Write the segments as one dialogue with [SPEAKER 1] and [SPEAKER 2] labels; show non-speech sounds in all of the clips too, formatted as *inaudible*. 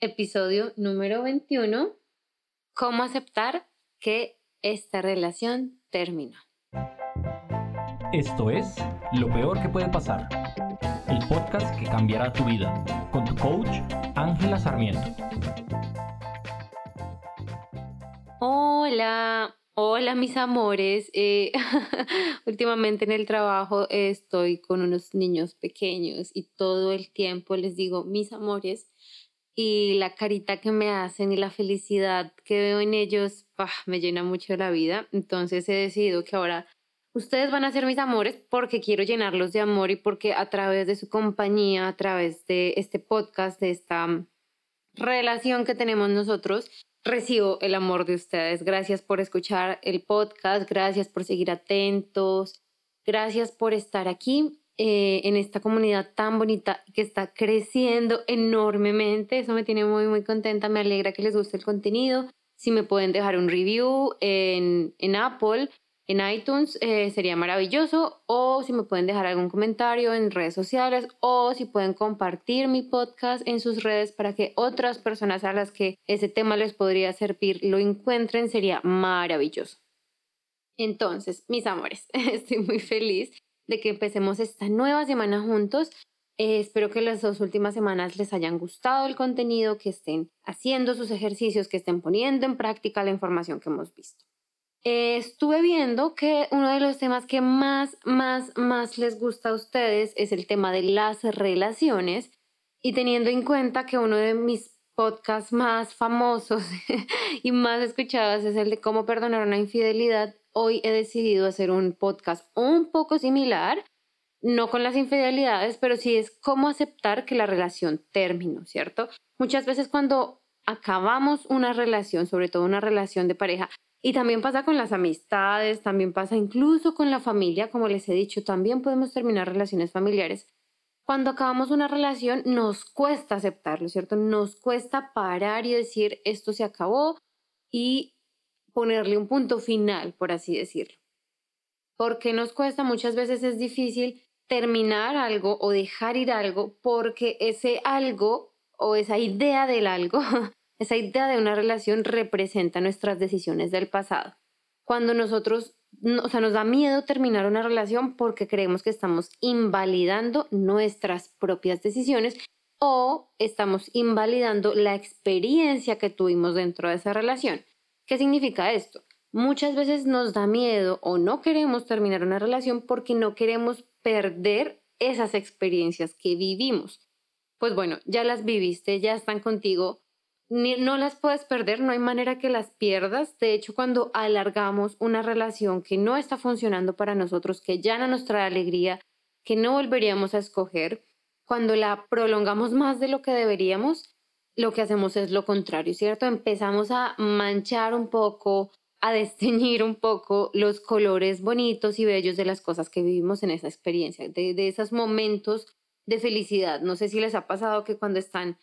[SPEAKER 1] episodio número 21, cómo aceptar que esta relación terminó.
[SPEAKER 2] Esto es Lo Peor que puede pasar, el podcast que cambiará tu vida, con tu coach Ángela Sarmiento.
[SPEAKER 1] Hola, hola mis amores. Eh, *laughs* últimamente en el trabajo estoy con unos niños pequeños y todo el tiempo les digo mis amores y la carita que me hacen y la felicidad que veo en ellos me llena mucho la vida. Entonces he decidido que ahora ustedes van a ser mis amores porque quiero llenarlos de amor y porque a través de su compañía, a través de este podcast, de esta relación que tenemos nosotros, recibo el amor de ustedes. Gracias por escuchar el podcast, gracias por seguir atentos, gracias por estar aquí eh, en esta comunidad tan bonita que está creciendo enormemente. Eso me tiene muy, muy contenta. Me alegra que les guste el contenido. Si me pueden dejar un review en, en Apple, en iTunes, eh, sería maravilloso. O si me pueden dejar algún comentario en redes sociales o si pueden compartir mi podcast en sus redes para que otras personas a las que ese tema les podría servir lo encuentren, sería maravilloso. Entonces, mis amores, *laughs* estoy muy feliz de que empecemos esta nueva semana juntos. Eh, espero que las dos últimas semanas les hayan gustado el contenido, que estén haciendo sus ejercicios, que estén poniendo en práctica la información que hemos visto. Eh, estuve viendo que uno de los temas que más, más, más les gusta a ustedes es el tema de las relaciones y teniendo en cuenta que uno de mis podcasts más famosos *laughs* y más escuchados es el de cómo perdonar una infidelidad, hoy he decidido hacer un podcast un poco similar, no con las infidelidades, pero sí es cómo aceptar que la relación terminó, ¿cierto? Muchas veces cuando acabamos una relación, sobre todo una relación de pareja, y también pasa con las amistades, también pasa incluso con la familia, como les he dicho, también podemos terminar relaciones familiares. Cuando acabamos una relación nos cuesta aceptarlo, ¿cierto? Nos cuesta parar y decir esto se acabó y ponerle un punto final, por así decirlo. Porque nos cuesta, muchas veces es difícil terminar algo o dejar ir algo porque ese algo o esa idea del algo, *laughs* esa idea de una relación representa nuestras decisiones del pasado. Cuando nosotros, o sea, nos da miedo terminar una relación porque creemos que estamos invalidando nuestras propias decisiones o estamos invalidando la experiencia que tuvimos dentro de esa relación. ¿Qué significa esto? Muchas veces nos da miedo o no queremos terminar una relación porque no queremos perder esas experiencias que vivimos. Pues bueno, ya las viviste, ya están contigo, no las puedes perder, no hay manera que las pierdas. De hecho, cuando alargamos una relación que no está funcionando para nosotros, que ya no nos trae alegría, que no volveríamos a escoger, cuando la prolongamos más de lo que deberíamos, lo que hacemos es lo contrario, ¿cierto? Empezamos a manchar un poco, a *laughs* desteñir un poco los colores bonitos y bellos de las cosas que vivimos en esa experiencia, de, de esos momentos de felicidad. No sé si les ha pasado que cuando están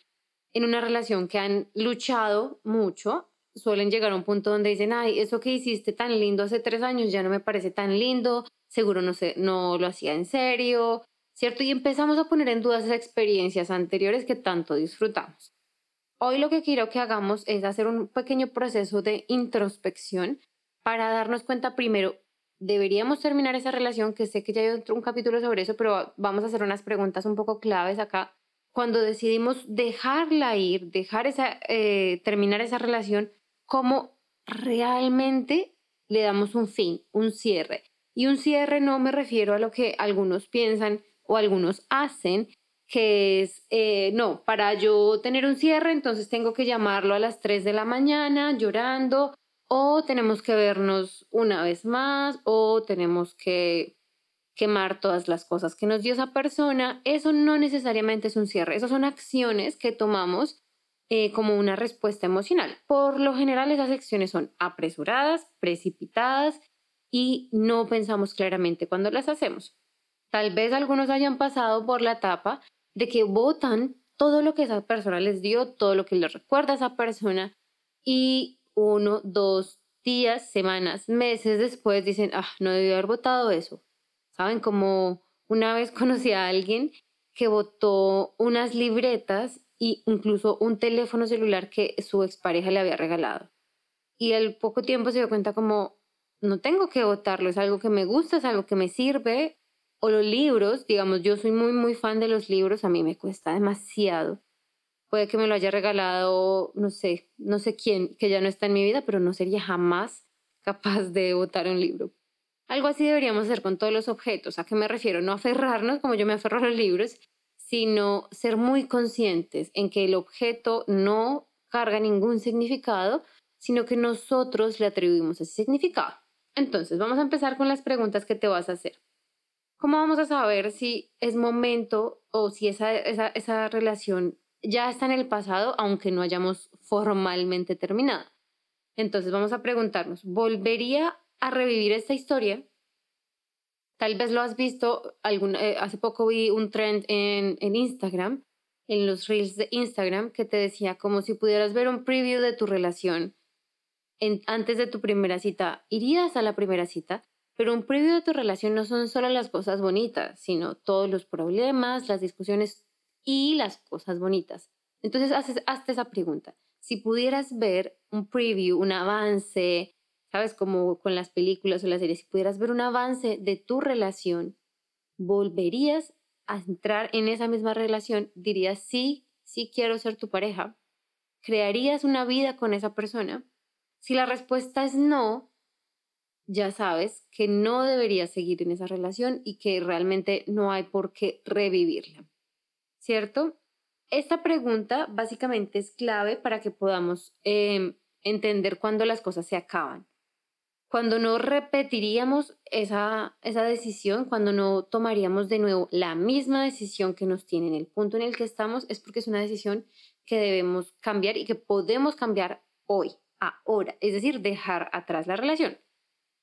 [SPEAKER 1] en una relación que han luchado mucho, suelen llegar a un punto donde dicen, ay, eso que hiciste tan lindo hace tres años ya no me parece tan lindo, seguro no, sé, no lo hacía en serio, ¿cierto? Y empezamos a poner en duda esas experiencias anteriores que tanto disfrutamos. Hoy lo que quiero que hagamos es hacer un pequeño proceso de introspección para darnos cuenta primero, deberíamos terminar esa relación, que sé que ya hay un capítulo sobre eso, pero vamos a hacer unas preguntas un poco claves acá. Cuando decidimos dejarla ir, dejar esa, eh, terminar esa relación, ¿cómo realmente le damos un fin, un cierre? Y un cierre no me refiero a lo que algunos piensan o algunos hacen, que es, eh, no, para yo tener un cierre, entonces tengo que llamarlo a las 3 de la mañana llorando, o tenemos que vernos una vez más, o tenemos que quemar todas las cosas que nos dio esa persona. Eso no necesariamente es un cierre, esas son acciones que tomamos eh, como una respuesta emocional. Por lo general esas acciones son apresuradas, precipitadas y no pensamos claramente cuando las hacemos. Tal vez algunos hayan pasado por la etapa de que votan todo lo que esa persona les dio, todo lo que les recuerda a esa persona y uno, dos días, semanas, meses después dicen, ah, no debió haber votado eso. ¿Saben? Como una vez *laughs* conocí a alguien que votó unas libretas y incluso un teléfono celular que su expareja le había regalado. Y al poco tiempo se dio cuenta como, no tengo que votarlo, es algo que me gusta, es algo que me sirve. O los libros, digamos, yo soy muy, muy fan de los libros, a mí me cuesta demasiado. Puede que me lo haya regalado, no sé, no sé quién, que ya no está en mi vida, pero no sería jamás capaz de votar un libro. Algo así deberíamos hacer con todos los objetos. ¿A qué me refiero? No aferrarnos como yo me aferro a los libros, sino ser muy conscientes en que el objeto no carga ningún significado, sino que nosotros le atribuimos ese significado. Entonces, vamos a empezar con las preguntas que te vas a hacer. ¿Cómo vamos a saber si es momento o si esa, esa, esa relación ya está en el pasado, aunque no hayamos formalmente terminado? Entonces, vamos a preguntarnos, ¿volvería a revivir esta historia? Tal vez lo has visto, eh, hace poco vi un trend en, en Instagram, en los reels de Instagram, que te decía como si pudieras ver un preview de tu relación antes de tu primera cita, irías a la primera cita, pero un previo de tu relación no son solo las cosas bonitas, sino todos los problemas, las discusiones y las cosas bonitas. Entonces, haces, hazte esa pregunta. Si pudieras ver un preview, un avance, ¿sabes? Como con las películas o las series, si pudieras ver un avance de tu relación, ¿volverías a entrar en esa misma relación? ¿Dirías sí, sí quiero ser tu pareja? ¿Crearías una vida con esa persona? Si la respuesta es no, ya sabes que no deberías seguir en esa relación y que realmente no hay por qué revivirla. ¿Cierto? Esta pregunta básicamente es clave para que podamos em, entender cuándo las cosas se acaban. Cuando no repetiríamos esa, esa decisión, cuando no tomaríamos de nuevo la misma decisión que nos tiene en el punto en el que estamos, es porque es una decisión que debemos cambiar y que podemos cambiar hoy ahora, es decir, dejar atrás la relación.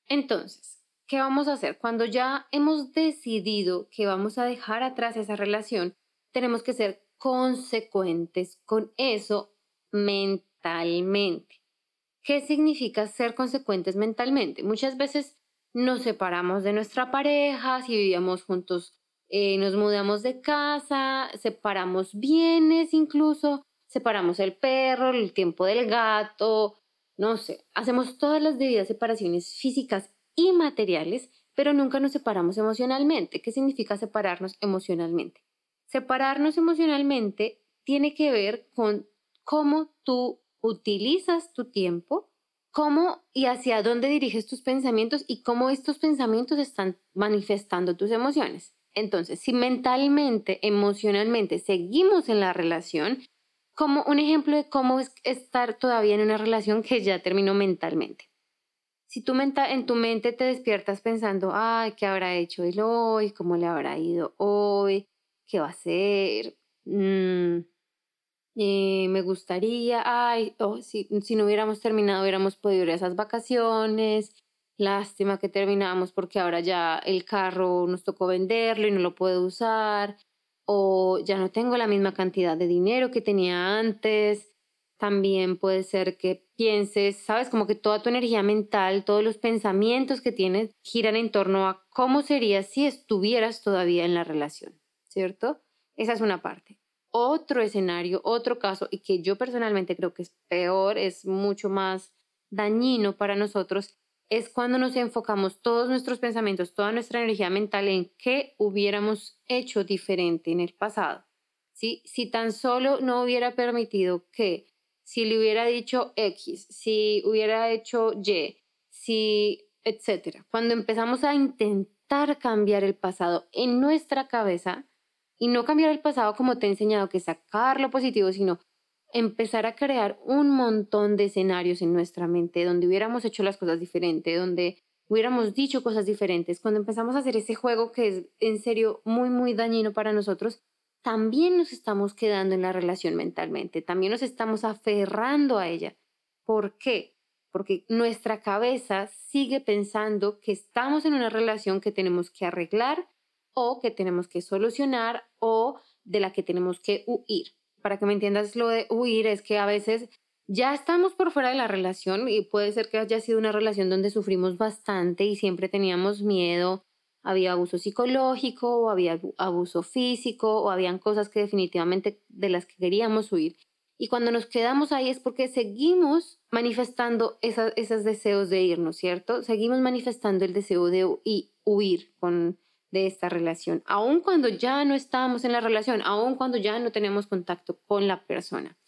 [SPEAKER 1] Entonces, ¿qué vamos a hacer? Cuando ya hemos decidido que vamos a dejar atrás esa relación, tenemos que ser consecuentes con eso mentalmente. ¿Qué significa ser consecuentes mentalmente? Muchas veces nos separamos de nuestra pareja, si vivíamos juntos, eh, nos mudamos de casa, separamos bienes incluso, separamos el perro, el tiempo del gato, no sé, hacemos todas las debidas separaciones físicas y materiales, pero nunca nos separamos emocionalmente. ¿Qué significa separarnos emocionalmente? Separarnos emocionalmente tiene que ver con cómo tú utilizas tu tiempo, cómo y hacia dónde diriges tus pensamientos y cómo estos pensamientos están manifestando tus emociones. Entonces, si mentalmente, emocionalmente seguimos en la relación, como un ejemplo de cómo es estar todavía en una relación que ya terminó mentalmente. Si tú en tu mente te despiertas pensando, ay, ¿qué habrá hecho él hoy? ¿Cómo le habrá ido hoy? ¿Qué va a hacer? Mm, eh, me gustaría, ay, oh, si, si no hubiéramos terminado, hubiéramos podido ir a esas vacaciones. Lástima que terminamos porque ahora ya el carro nos tocó venderlo y no lo puedo usar o ya no tengo la misma cantidad de dinero que tenía antes. También puede ser que pienses, sabes, como que toda tu energía mental, todos los pensamientos que tienes giran en torno a cómo sería si estuvieras todavía en la relación, ¿cierto? Esa es una parte. Otro escenario, otro caso, y que yo personalmente creo que es peor, es mucho más dañino para nosotros, es cuando nos enfocamos todos nuestros pensamientos, toda nuestra energía mental en qué hubiéramos hecho diferente en el pasado. ¿Sí? Si tan solo no hubiera permitido que, si le hubiera dicho X, si hubiera hecho Y, si, etcétera. Cuando empezamos a intentar cambiar el pasado en nuestra cabeza, y no cambiar el pasado como te he enseñado, que sacar lo positivo, sino empezar a crear un montón de escenarios en nuestra mente donde hubiéramos hecho las cosas diferentes, donde hubiéramos dicho cosas diferentes, cuando empezamos a hacer ese juego que es en serio muy, muy dañino para nosotros, también nos estamos quedando en la relación mentalmente, también nos estamos aferrando a ella. ¿Por qué? Porque nuestra cabeza sigue pensando que estamos en una relación que tenemos que arreglar o que tenemos que solucionar o de la que tenemos que huir para que me entiendas lo de huir, es que a veces ya estamos por fuera de la relación y puede ser que haya sido una relación donde sufrimos bastante y siempre teníamos miedo había abuso psicológico o había abuso físico o habían cosas que definitivamente de las que queríamos huir. Y cuando nos quedamos ahí es porque seguimos manifestando esos deseos de irnos, ¿cierto? Seguimos manifestando el deseo de huir con, de esta relación, aun cuando ya no estamos en la relación, aun cuando ya no tenemos contacto con la persona.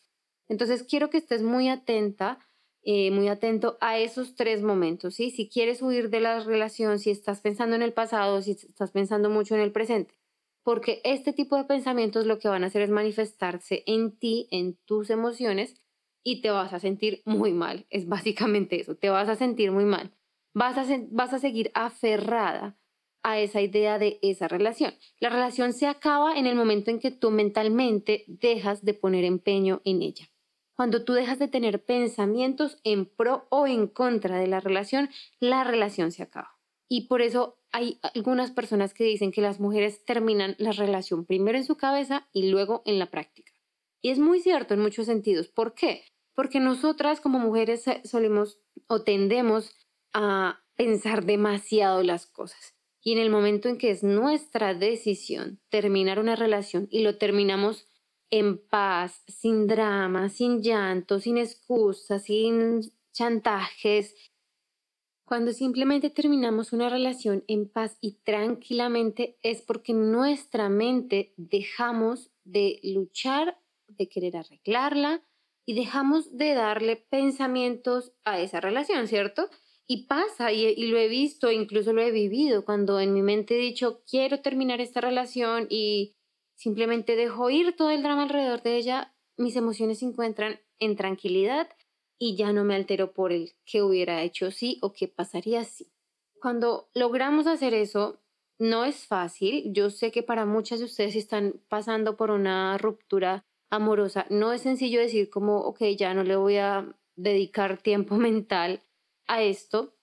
[SPEAKER 1] Entonces quiero que estés muy atenta, eh, muy atento a esos tres momentos, ¿sí? Si quieres huir de la relación, si estás pensando en el pasado, si estás pensando mucho en el presente, porque este tipo de pensamientos lo que van a hacer es manifestarse en ti, en tus emociones, y te vas a sentir muy mal. Es básicamente eso, te vas a sentir muy mal. Vas a, vas a seguir aferrada a esa idea de esa relación. La relación se acaba en el momento en que tú mentalmente dejas de poner empeño en ella. Cuando tú dejas de tener pensamientos en pro o en contra de la relación, la relación se acaba. Y por eso hay algunas personas que dicen que las mujeres terminan la relación primero en su cabeza y luego en la práctica. Y es muy cierto en muchos sentidos. ¿Por qué? Porque nosotras como mujeres solemos o tendemos a pensar demasiado las cosas. Y en el momento en que es nuestra decisión terminar una relación y lo terminamos en paz, sin drama, sin llanto, sin excusas, sin chantajes, cuando simplemente terminamos una relación en paz y tranquilamente es porque nuestra mente dejamos de luchar, de querer arreglarla y dejamos de darle pensamientos a esa relación, ¿cierto? Y pasa, y, lo he visto, incluso lo he vivido, cuando en mi mente he dicho, quiero terminar esta relación y simplemente dejo ir todo el drama alrededor de ella, mis emociones se encuentran en tranquilidad y ya no me altero por el qué hubiera hecho sí o qué pasaría si. Cuando logramos hacer eso, no es fácil. Yo sé que para muchas de ustedes están pasando por una ruptura amorosa, no es sencillo decir como, ok, ya no le voy a dedicar tiempo *laughs* mental a esto,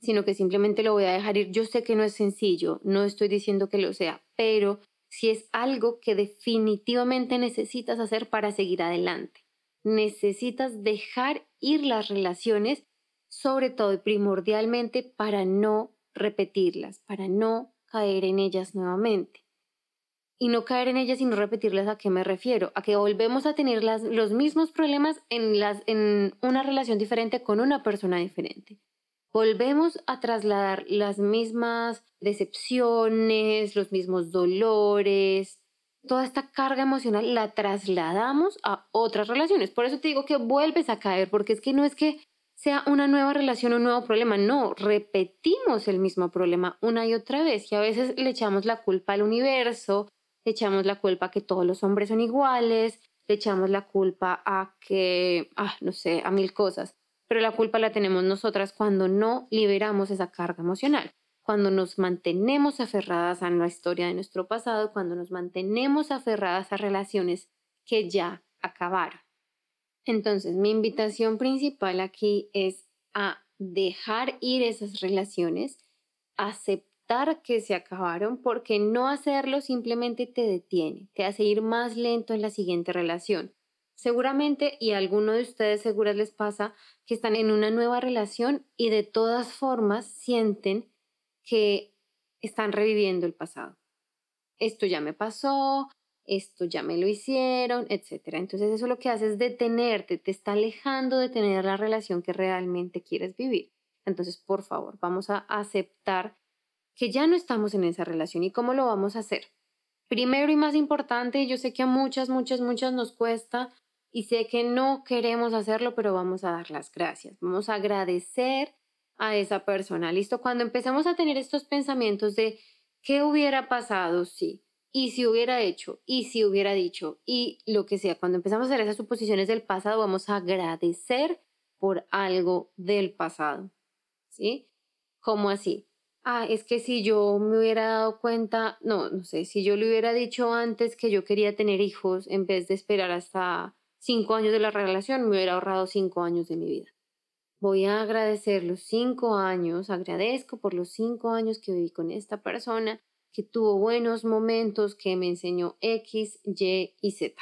[SPEAKER 1] sino que simplemente lo voy a dejar ir. Yo sé que no es sencillo, no estoy diciendo que lo sea, pero si es algo que definitivamente necesitas hacer para seguir adelante necesitas dejar ir las relaciones, sobre todo y primordialmente para no repetirlas, para no caer en ellas nuevamente. Y no caer en ellas y no repetirlas, ¿a qué me refiero? A que volvemos a tener los mismos problemas en, las, en una relación diferente con una persona diferente. Volvemos a trasladar las mismas decepciones, los mismos dolores, toda esta carga emocional la trasladamos a otras relaciones. Por eso te digo que vuelves a caer, porque es que no es que sea una nueva relación, un nuevo problema, no, repetimos el mismo problema una y otra vez y a veces le echamos la culpa al universo, le echamos la culpa a que todos los hombres son iguales, le echamos la culpa a que, ah, no sé, a mil cosas, pero la culpa la tenemos nosotras cuando no liberamos esa carga emocional cuando nos mantenemos aferradas a la historia de nuestro pasado, cuando nos mantenemos aferradas a relaciones que ya acabaron. Entonces, mi invitación principal aquí es a dejar ir esas relaciones, aceptar que se acabaron, porque no hacerlo simplemente te detiene, te hace ir más lento en la siguiente relación. Seguramente, y a alguno de ustedes seguras les pasa, que están en una nueva relación y de todas formas sienten que están reviviendo el pasado. Esto ya me pasó, esto ya me lo hicieron, etc. Entonces eso lo que hace es detenerte, te está alejando de tener la relación que realmente quieres vivir. Entonces, por favor, vamos a aceptar que ya no estamos en esa relación y cómo lo vamos a hacer. Primero y más importante, yo sé que a muchas, muchas, muchas nos cuesta y sé que no queremos hacerlo, pero vamos a dar las gracias. Vamos a agradecer a esa persona. ¿Listo? Cuando empezamos a tener estos pensamientos de qué hubiera pasado si, y si hubiera hecho, y si hubiera dicho, y lo que sea, cuando empezamos a hacer esas suposiciones del pasado, vamos a agradecer por algo del pasado. ¿Sí? ¿Cómo así? Ah, es que si yo me hubiera dado cuenta, no, no sé, si yo le hubiera dicho antes que yo quería tener hijos en vez de esperar hasta cinco años de la relación, me hubiera ahorrado cinco años de mi vida. Voy a agradecer los cinco años, agradezco por los cinco años que viví con esta persona, que tuvo buenos momentos, que me enseñó X, Y y Z.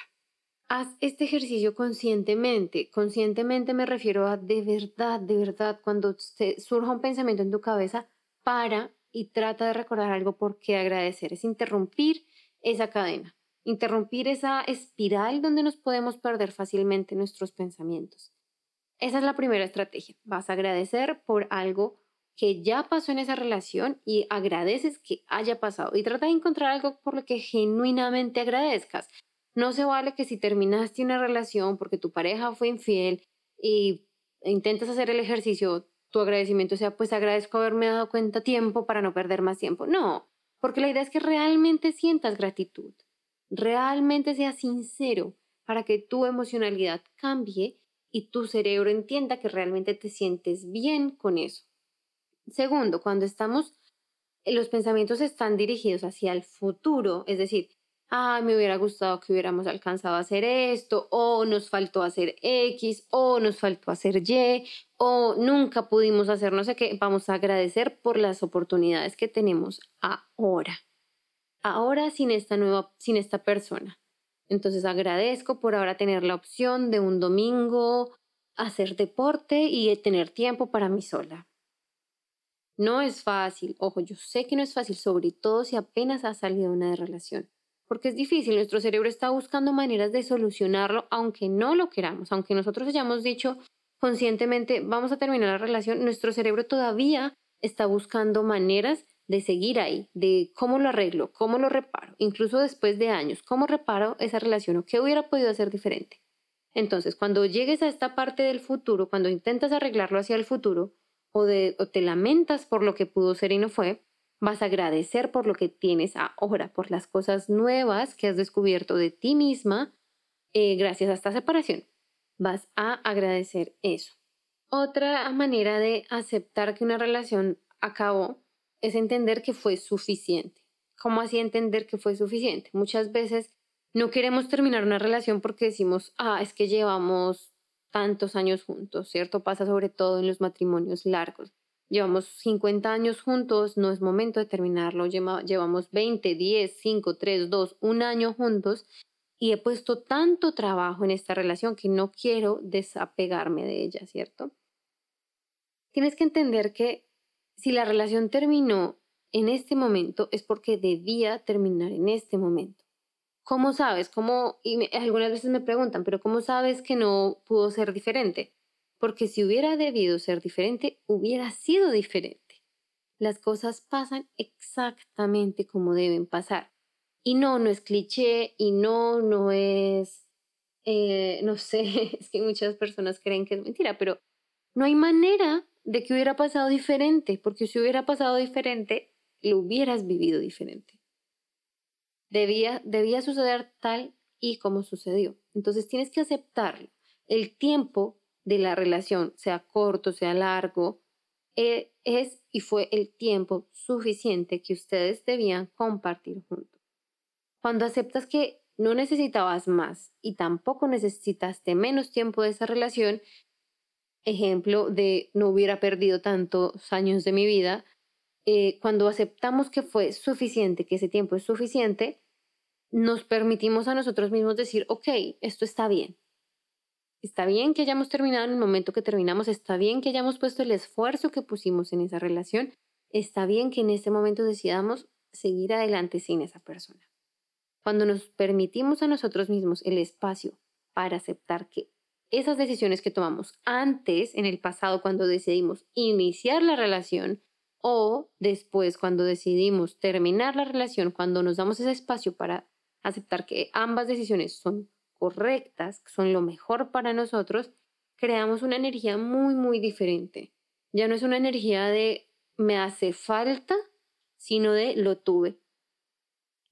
[SPEAKER 1] Haz este ejercicio conscientemente. Conscientemente me refiero a de verdad, de verdad, cuando surja un pensamiento en tu cabeza, para y trata de recordar algo por qué agradecer. Es interrumpir esa cadena, interrumpir esa espiral donde nos podemos perder fácilmente nuestros pensamientos. Esa es la primera estrategia. Vas a agradecer por algo que ya pasó en esa relación y agradeces que haya pasado. Y trata de encontrar algo por lo que genuinamente agradezcas. No se vale que si terminaste una relación porque tu pareja fue infiel y intentas hacer el ejercicio, tu agradecimiento sea, pues agradezco haberme dado cuenta tiempo para no perder más tiempo. No, porque la idea es que realmente sientas gratitud, realmente seas sincero para que tu emocionalidad cambie y tu cerebro entienda que realmente te sientes bien con eso. Segundo, cuando estamos, los pensamientos están dirigidos hacia el futuro, es decir, ah, me hubiera gustado que hubiéramos alcanzado a hacer esto, o nos faltó hacer X, o nos faltó hacer Y, o nunca pudimos hacer no sé qué, vamos a agradecer por las oportunidades que tenemos ahora. Ahora sin esta nueva, sin esta persona. Entonces agradezco por ahora tener la opción de un domingo hacer deporte y tener tiempo para mí sola. No es fácil, ojo, yo sé que no es fácil, sobre todo si apenas ha salido una relación, porque es difícil, nuestro cerebro está buscando maneras de solucionarlo aunque no lo queramos, aunque nosotros hayamos dicho conscientemente vamos a terminar la relación, nuestro cerebro todavía está buscando maneras de seguir ahí, de cómo lo arreglo, cómo lo reparo, incluso después de años, cómo reparo esa relación o qué hubiera podido hacer diferente. Entonces, cuando llegues a esta parte del futuro, cuando intentas arreglarlo hacia el futuro, o, de, te lamentas por lo que pudo ser y no fue, vas a agradecer por lo que tienes ahora, por las cosas nuevas que has descubierto de ti misma eh, gracias a esta separación. Vas a agradecer eso. Otra manera de aceptar que una relación acabó es entender que fue suficiente. ¿Cómo así entender que fue suficiente? Muchas veces no queremos terminar una relación porque decimos, ah, es que llevamos tantos años juntos, ¿cierto? Pasa sobre todo en los matrimonios largos. Llevamos 50 años juntos, no es momento de terminarlo. Llevamos 20, 10, 5, 3, 2, un año juntos y he puesto tanto trabajo en esta relación que no quiero desapegarme de ella, ¿cierto? Tienes que entender que si la relación terminó en este momento es porque debía terminar en este momento. ¿Cómo sabes? ¿Cómo? Y algunas veces me preguntan, pero ¿cómo sabes que no pudo ser diferente? Porque si hubiera debido ser diferente, hubiera sido diferente. Las cosas pasan exactamente como deben pasar. Y no, no es cliché y no, no es, eh, no sé, *laughs* es que muchas personas creen que es mentira, pero no hay manera de que hubiera pasado diferente, porque si hubiera pasado diferente, lo hubieras vivido diferente debía, debía suceder tal y como sucedió. Entonces tienes que aceptarlo. El tiempo de la relación, sea corto, sea largo, eh, es y fue el tiempo suficiente que ustedes debían compartir juntos. Cuando aceptas que no necesitabas más y tampoco necesitaste menos tiempo de esa relación, ejemplo de no hubiera perdido tantos años de mi vida, eh, cuando aceptamos que fue suficiente, que ese tiempo es suficiente, nos permitimos a nosotros mismos decir, ok, esto está bien. Está bien que hayamos terminado en el momento que terminamos, está bien que hayamos puesto el esfuerzo que pusimos en esa relación, está bien que en este momento decidamos seguir adelante sin esa persona. Cuando nos permitimos a nosotros mismos el espacio para aceptar que esas decisiones que tomamos antes, en el pasado, cuando decidimos iniciar la relación, o después, cuando decidimos terminar la relación, cuando nos damos ese espacio para aceptar que ambas decisiones son correctas, que son lo mejor para nosotros, creamos una energía muy, muy diferente. Ya no es una energía de me hace falta, sino de lo tuve.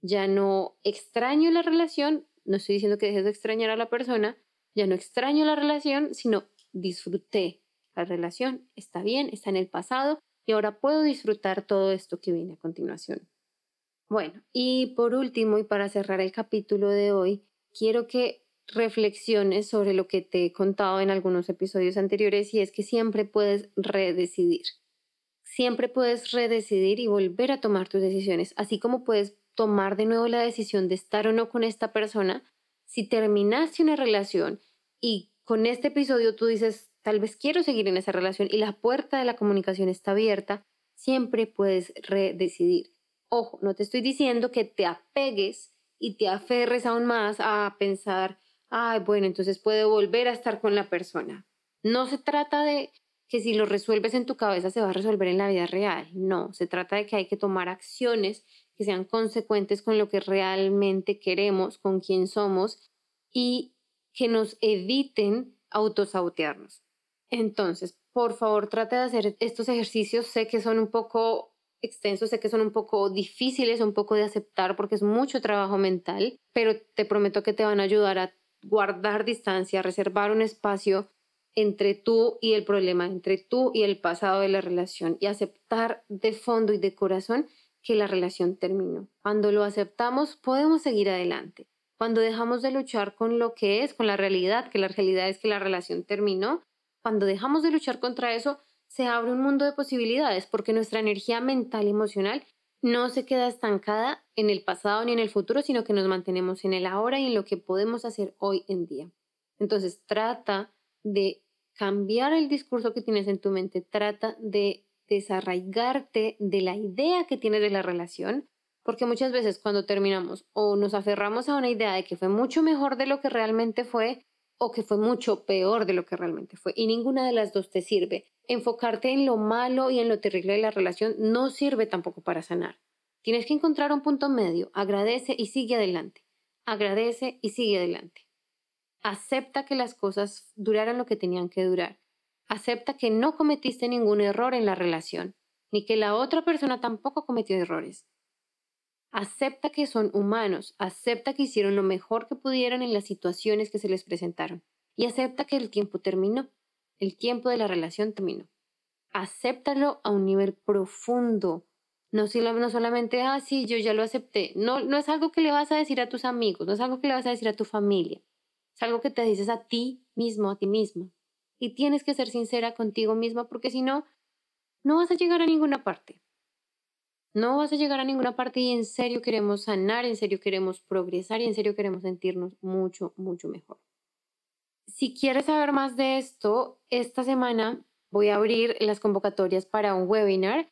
[SPEAKER 1] Ya no extraño la relación, no estoy diciendo que dejes de extrañar a la persona, ya no extraño la relación, sino disfruté la relación, está bien, está en el pasado y ahora puedo disfrutar todo esto que viene a continuación. Bueno, y por último, y para cerrar el capítulo de hoy, quiero que reflexiones sobre lo que te he contado en algunos episodios anteriores y es que siempre puedes redecidir. Siempre puedes redecidir y volver a tomar tus decisiones, así como puedes tomar de nuevo la decisión de estar o no con esta persona. Si terminaste una relación y con este episodio tú dices, tal vez quiero seguir en esa relación y la puerta de la comunicación está abierta, siempre puedes redecidir. Ojo, no te estoy diciendo que te apegues y te aferres aún más a pensar, ay, bueno, entonces puedo volver a estar con la persona. No se trata de que si lo resuelves en tu cabeza se va a resolver en la vida real. No, se trata de que hay que tomar acciones que sean consecuentes con lo que realmente queremos, con quién somos y que nos eviten autosabotearnos. Entonces, por favor, trate de hacer estos ejercicios. Sé que son un poco extensos, sé que son un poco difíciles, un poco de aceptar porque es mucho trabajo mental, pero te prometo que te van a ayudar a guardar distancia, reservar un espacio entre tú y el problema, entre tú y el pasado de la relación y aceptar de fondo y de corazón que la relación terminó. Cuando lo aceptamos, podemos seguir adelante. Cuando dejamos de luchar con lo que es, con la realidad, que la realidad es que la relación terminó, cuando dejamos de luchar contra eso, se abre un mundo de posibilidades porque nuestra energía mental y emocional no se queda estancada en el pasado ni en el futuro, sino que nos mantenemos en el ahora y en lo que podemos hacer hoy en día. Entonces, trata de cambiar el discurso que tienes en tu mente, trata de desarraigarte de la idea que tienes de la relación, porque muchas veces cuando terminamos o nos aferramos a una idea de que fue mucho mejor de lo que realmente fue o que fue mucho peor de lo que realmente fue, y ninguna de las dos te sirve. Enfocarte en lo malo y en lo terrible de la relación no sirve tampoco para sanar. Tienes que encontrar un punto medio, agradece y sigue adelante. Agradece y sigue adelante. Acepta que las cosas duraran lo que tenían que durar. Acepta que no cometiste ningún error en la relación, ni que la otra persona tampoco cometió errores. Acepta que son humanos, acepta que hicieron lo mejor que pudieron en las situaciones que se les presentaron y acepta que el tiempo terminó, el tiempo de la relación terminó. Acéptalo a un nivel profundo, no, no solamente, ah, sí, yo ya lo acepté. No, no es algo que le vas a decir a tus amigos, no es algo que le vas a decir a tu familia. Es algo que te dices a ti mismo, a ti misma. Y tienes que ser sincera contigo misma porque si no, no vas a llegar a ninguna parte. No vas a llegar a ninguna parte y en serio queremos sanar, en serio queremos progresar y en serio queremos sentirnos mucho, mucho mejor. Si quieres saber más de esto, esta semana voy a abrir las convocatorias para un webinar.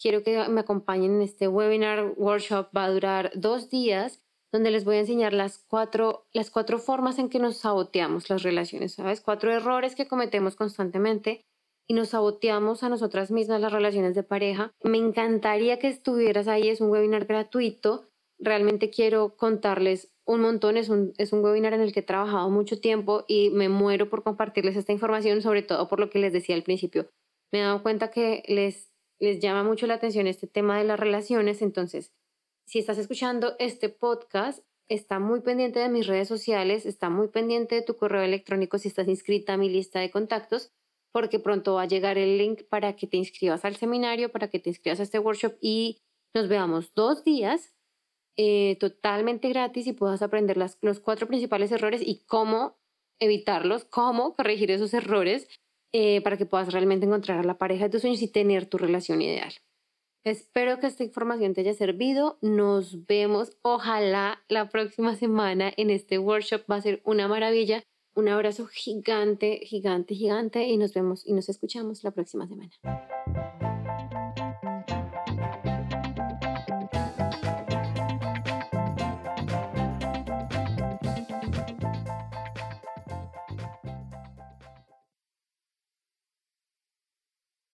[SPEAKER 1] Quiero que me acompañen en este webinar workshop. Va a durar dos días donde les voy a enseñar las cuatro, las cuatro formas en que nos saboteamos las relaciones, ¿sabes? Cuatro errores que cometemos constantemente y nos saboteamos a nosotras mismas las relaciones de pareja. Me encantaría que estuvieras ahí, es un webinar gratuito. Realmente quiero contarles un montón, es un, es un webinar en el que he trabajado mucho tiempo y me muero por compartirles esta información, sobre todo por lo que les decía al principio. Me he dado cuenta que les, les llama mucho la atención este tema de las relaciones, entonces si estás escuchando este podcast, está muy pendiente de mis redes sociales, está muy pendiente de tu correo electrónico si estás inscrita a mi lista de contactos, porque pronto va a llegar el link para que te inscribas al seminario, para que te inscribas a este workshop y nos veamos dos días eh, totalmente gratis y puedas aprender las, los cuatro principales errores y cómo evitarlos, cómo corregir esos errores eh, para que puedas realmente encontrar a la pareja de tus sueños y tener tu relación ideal. Espero que esta información te haya servido. Nos vemos, ojalá, la próxima semana en este workshop. Va a ser una maravilla. Un abrazo gigante, gigante, gigante y nos vemos y nos escuchamos la próxima semana.